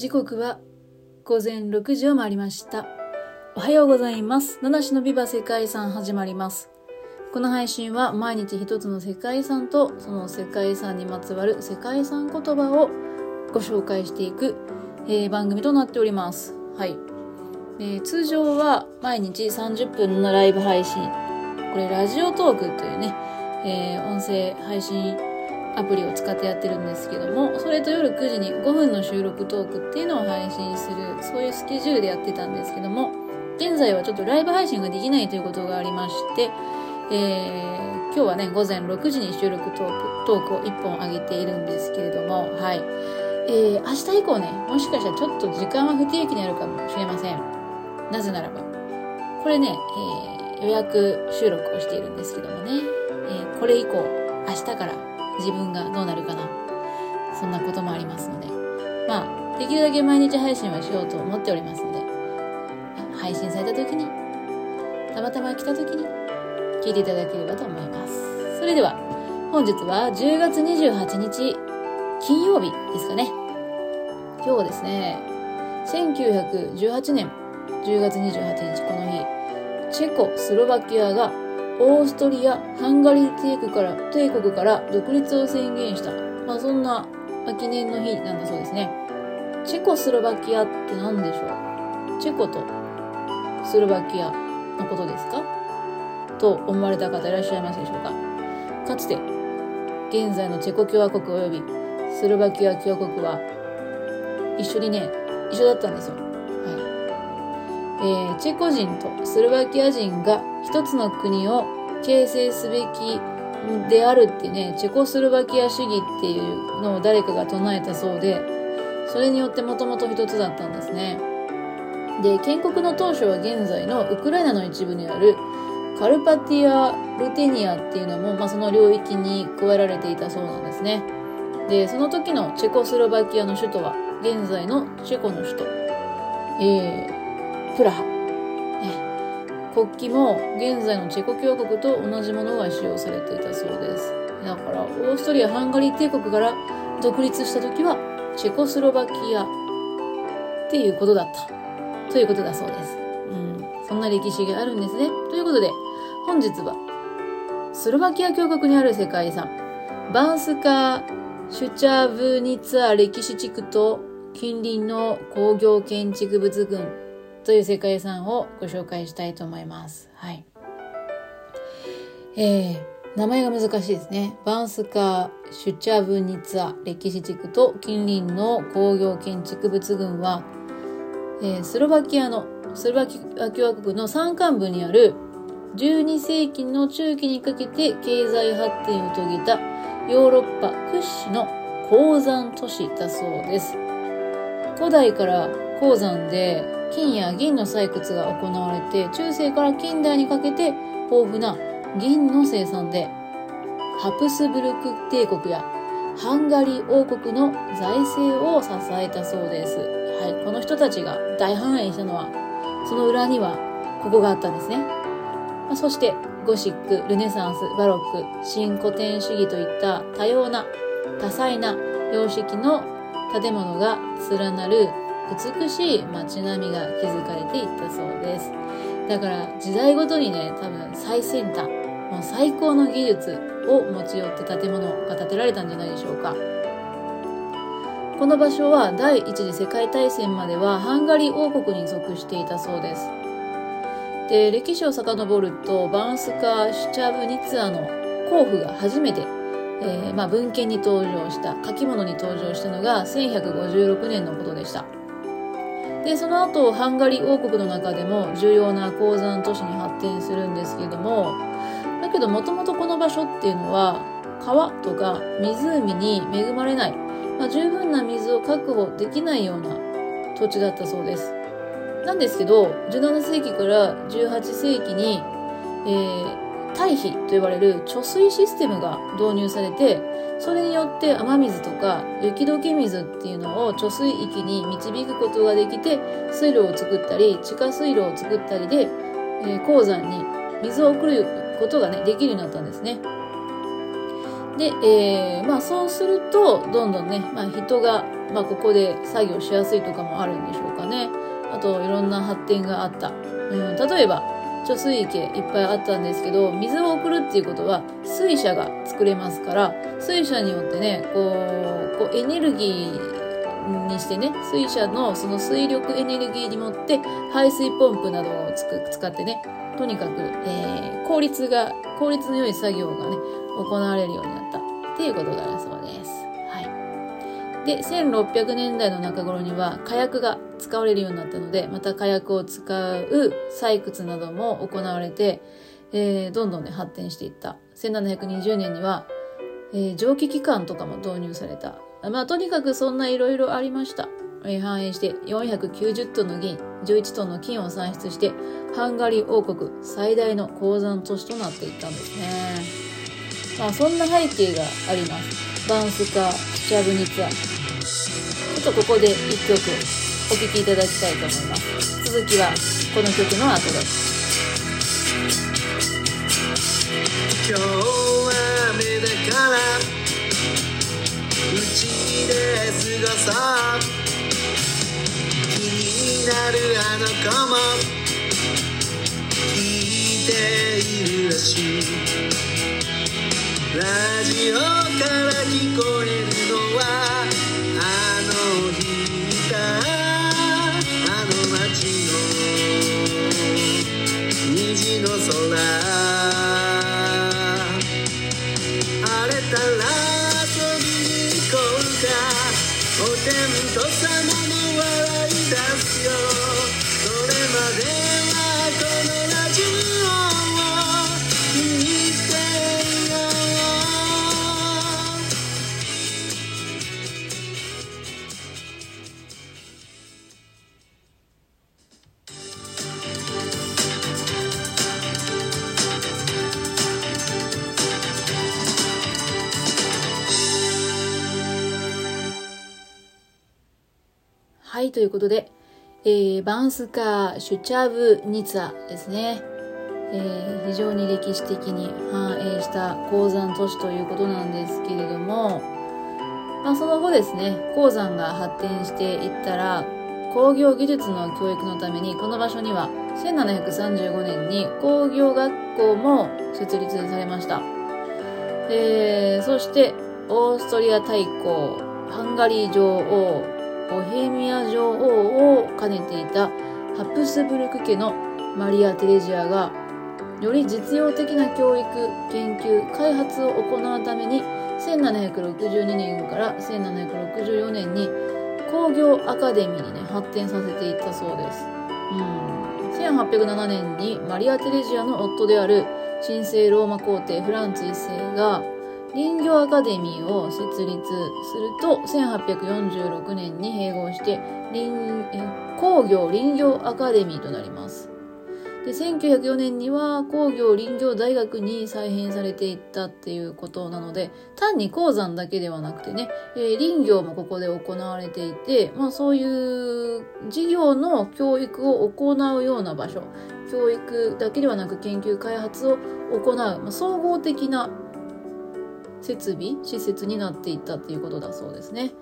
時刻は午前6時を回りました。おはようございます。七種のビバ世界遺産始まります。この配信は毎日一つの世界遺産とその世界遺産にまつわる世界遺産言葉をご紹介していく、えー番組となっております。はい。えー通常は毎日30分のライブ配信。これラジオトークというね、えー音声配信アプリを使ってやってるんですけども、それと夜9時に5分の収録トークっていうのを配信する、そういうスケジュールでやってたんですけども、現在はちょっとライブ配信ができないということがありまして、えー今日はね、午前6時に収録トークトークを1本上げているんですけれども、はい。えー明日以降ね、もしかしたらちょっと時間は不定期になるかもしれません。なぜならば、これね、えー予約収録をしているんですけどもね、えーこれ以降、明日から自分がどうなるかな。そんなこともありますので、まあ、できるだけ毎日配信はしようと思っておりますので、配信された時に、たまたま来た時に、聞いていただければと思います。それでは、本日は10月28日、金曜日ですかね。今日はですね、1918年10月28日この日、チェコスロバキアがオーストリア・ハンガリー帝国から帝国から独立を宣言した、まあ、そんなまあ記念の日なんだそうですね。チェコスロバキアって何でしょう？チェコとスロバキアのことですか？と思われた方いらっしゃいますでしょうか？かつて現在のチェコ共和国及びスロバキア共和国は一緒にね一緒だったんですよ。はい。えーチェコ人とスロバキア人が一つの国を形成すべきであるってね、チェコスロバキア主義っていうのを誰かが唱えたそうで、それによってもともと一つだったんですね。で、建国の当初は現在のウクライナの一部にあるカルパティア・ルテニアっていうのも、まあ、その領域に加えられていたそうなんですね。で、その時のチェコスロバキアの首都は、現在のチェコの首都、えー、プラハ。国旗も現在のチェコ共和国と同じものが使用されていたそうです。だから、オーストリア・ハンガリー帝国から独立した時は、チェコスロバキアっていうことだった。ということだそうです。うん。そんな歴史があるんですね。ということで、本日は、スロバキア共和国にある世界遺産、バンスカー・シュチャーブニツァ歴史地区と近隣の工業建築物群という世界遺産をご紹介したいと思います。はい。えー、名前が難しいですね。バンスカー・シュチャブニツァ歴史地区と近隣の工業建築物群は、えースロバキアの、スロバキア共和国の山間部にある12世紀の中期にかけて経済発展を遂げたヨーロッパ屈指の鉱山都市だそうです。古代から鉱山で金や銀の採掘が行われて、中世から近代にかけて豊富な銀の生産で、ハプスブルク帝国やハンガリー王国の財政を支えたそうです。はい、この人たちが大繁栄したのは、その裏にはここがあったんですね。まあそして、ゴシック、ルネサンス、バロック、新古典主義といった多様な、多彩な様式の建物が連なる美しい街並みが築かれていったそうです。だから時代ごとにね、多分最先端、もう最高の技術を持ち寄って建物が建てられたんじゃないでしょうか。この場所は第一次世界大戦まではハンガリー王国に属していたそうです。で、歴史を遡ると、バンスカ・シチャブニツァの皇府が初めて、えーまあ、文献に登場した、書き物に登場したのが1156年のことでした。で、その後、ハンガリー王国の中でも重要な鉱山都市に発展するんですけども、だけどもともとこの場所っていうのは、川とか湖に恵まれない、まあ、十分な水を確保できないような土地だったそうです。なんですけど、17世紀から18世紀に、えー堆肥と呼ばれる貯水システムが導入されて、それによって雨水とか雪解け水っていうのを貯水域に導くことができて、水路を作ったり、地下水路を作ったりで、えー鉱山に水を送ることがね、できるようになったんですね。で、えー、まあそうすると、どんどんね、まあ人が、まあここで作業しやすいとかもあるんでしょうかね。あと、いろんな発展があった。うん、例えば、貯水池いっぱいあったんですけど、水を送るっていうことは、水車が作れますから、水車によってね、こう、こうエネルギーにしてね、水車のその水力エネルギーにもって排水ポンプなどを使ってね、とにかく、えー、効率が、効率の良い作業がね、行われるようになったっていうことがあるそうです。で、1600年代の中頃には火薬が使われるようになったので、また火薬を使う採掘なども行われて、えー、どんどんね、発展していった。1720年には、えー、蒸気機関とかも導入された。まあ、とにかくそんないろいろありました。えー、反映して490トンの銀、11トンの金を産出して、ハンガリー王国最大の鉱山都市となっていったんですね。まあそんな背景があります。バンスカ・シャブニツァ。ちょっとここで一曲お聴きいただきたいと思います。続きはこの曲の後です。今日は雨だからうちで過ごそう気になるあの子も聞いているらしいラジオから聞こえということで、えー、バンスカー・シュチャブ・ニツァですね。えー、非常に歴史的に繁栄した鉱山都市ということなんですけれども、まあ、その後ですね、鉱山が発展していったら、工業技術の教育のためにこの場所には1735年に工業学校も設立されました。えー、そしてオーストリア大公、ハンガリー女王、ボヘミア女王を兼ねていたハプスブルク家のマリア・テレジアがより実用的な教育、研究、開発を行うために1762年から1764年に工業アカデミーにね、発展させていったそうです。うん。1807年にマリア・テレジアの夫である神聖ローマ皇帝フランツ一世が林業アカデミーを設立すると、1846年に併合して林工業林業アカデミーとなります。で、1904年には工業林業大学に再編されていったっていうことなので、単に鉱山だけではなくてね、えー、林業もここで行われていて、まあそういう事業の教育を行うような場所、教育だけではなく研究開発を行う、まあ、総合的な設備、施設になっていったっていうことだそうですね。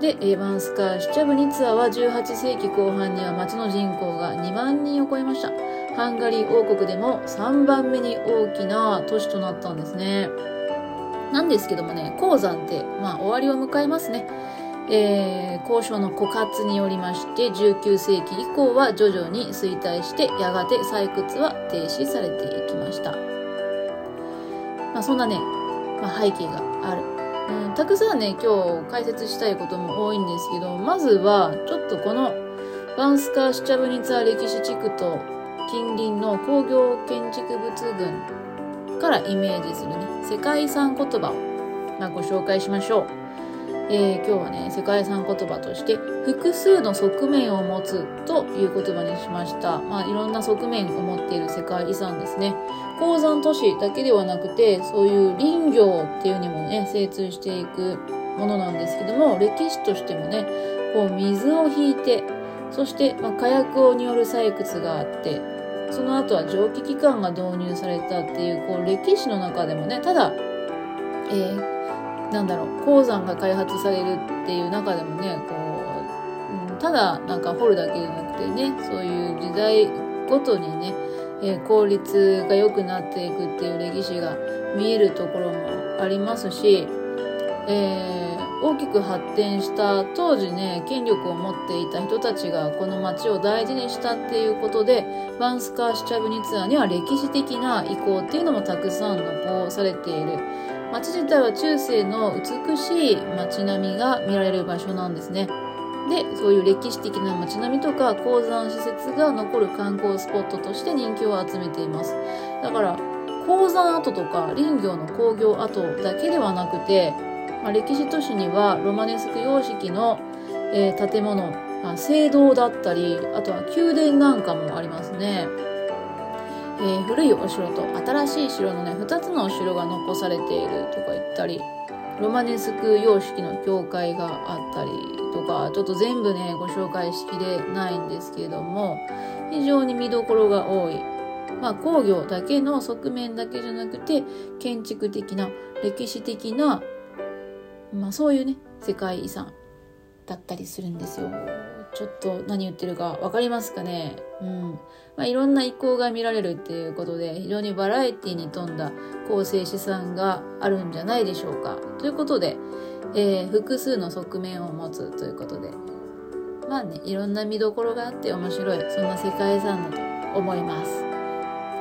で、エヴァンスカー・シュチャブニツァは18世紀後半には町の人口が2万人を超えました。ハンガリー王国でも3番目に大きな都市となったんですね。なんですけどもね、鉱山って、まあ終わりを迎えますね。えー、交渉の枯渇によりまして19世紀以降は徐々に衰退してやがて採掘は停止されていきました。まあ、そんなねまあ、背景がある。うん、たくさんね、今日解説したいことも多いんですけど、まずは、ちょっとこの、バンスカー・シチャブニツァ歴史地区と近隣の工業建築物群からイメージするね、世界遺産言葉を、まあ、ご紹介しましょう。えー、今日はね、世界遺産言葉として、複数の側面を持つという言葉にしました。まあ、いろんな側面を持っている世界遺産ですね。鉱山都市だけではなくて、そういう林業っていうにもね、精通していくものなんですけども、歴史としてもね、こう水を引いて、そして、まあ、火薬による採掘があって、その後は蒸気機関が導入されたっていう、こう歴史の中でもね、ただ、えーなんだろう鉱山が開発されるっていう中でもねこう、うん、ただなんか掘るだけじゃなくてねそういう時代ごとにね、え、効率が良くなっていくっていう歴史が見えるところもありますし、えー、大きく発展した当時ね権力を持っていた人たちがこの街を大事にしたっていうことでバンスカー・シチャブニツァーには歴史的な遺構っていうのもたくさん残されている。街自体は中世の美しい街並みが見られる場所なんですね。でそういう歴史的な街並みとか鉱山施設が残る観光スポットとして人気を集めています。だから鉱山跡とか林業の工業跡だけではなくて、まあ、歴史都市にはロマネスク様式の、えー、建物、まあ、聖堂だったりあとは宮殿なんかもありますね、えー、古いお城と新しい城のね2つのお城が残されているとか言ったりロマネスク様式の教会があったりとかちょっと全部ねご紹介しきれないんですけれども非常に見どころが多いまあ、工業だけの側面だけじゃなくて建築的な歴史的な、まあ、そういうね世界遺産だったりするんですよ。ちょっと何言ってるか分かりますかね？うん。まあ、いろんな意向が見られるっていうことで、非常にバラエティに富んだ構成資産があるんじゃないでしょうか。ということで、えー、複数の側面を持つということで、まあね、いろんな見どころがあって面白い、そんな世界遺産だと思います。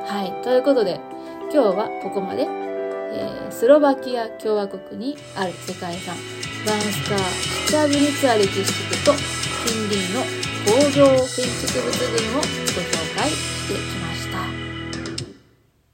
はい。ということで、今日はここまで、えー、スロバキア共和国にある世界遺産、バンスカー・シチャブニツァ歴史地区と近隣の工業建築物群をご紹介してきました。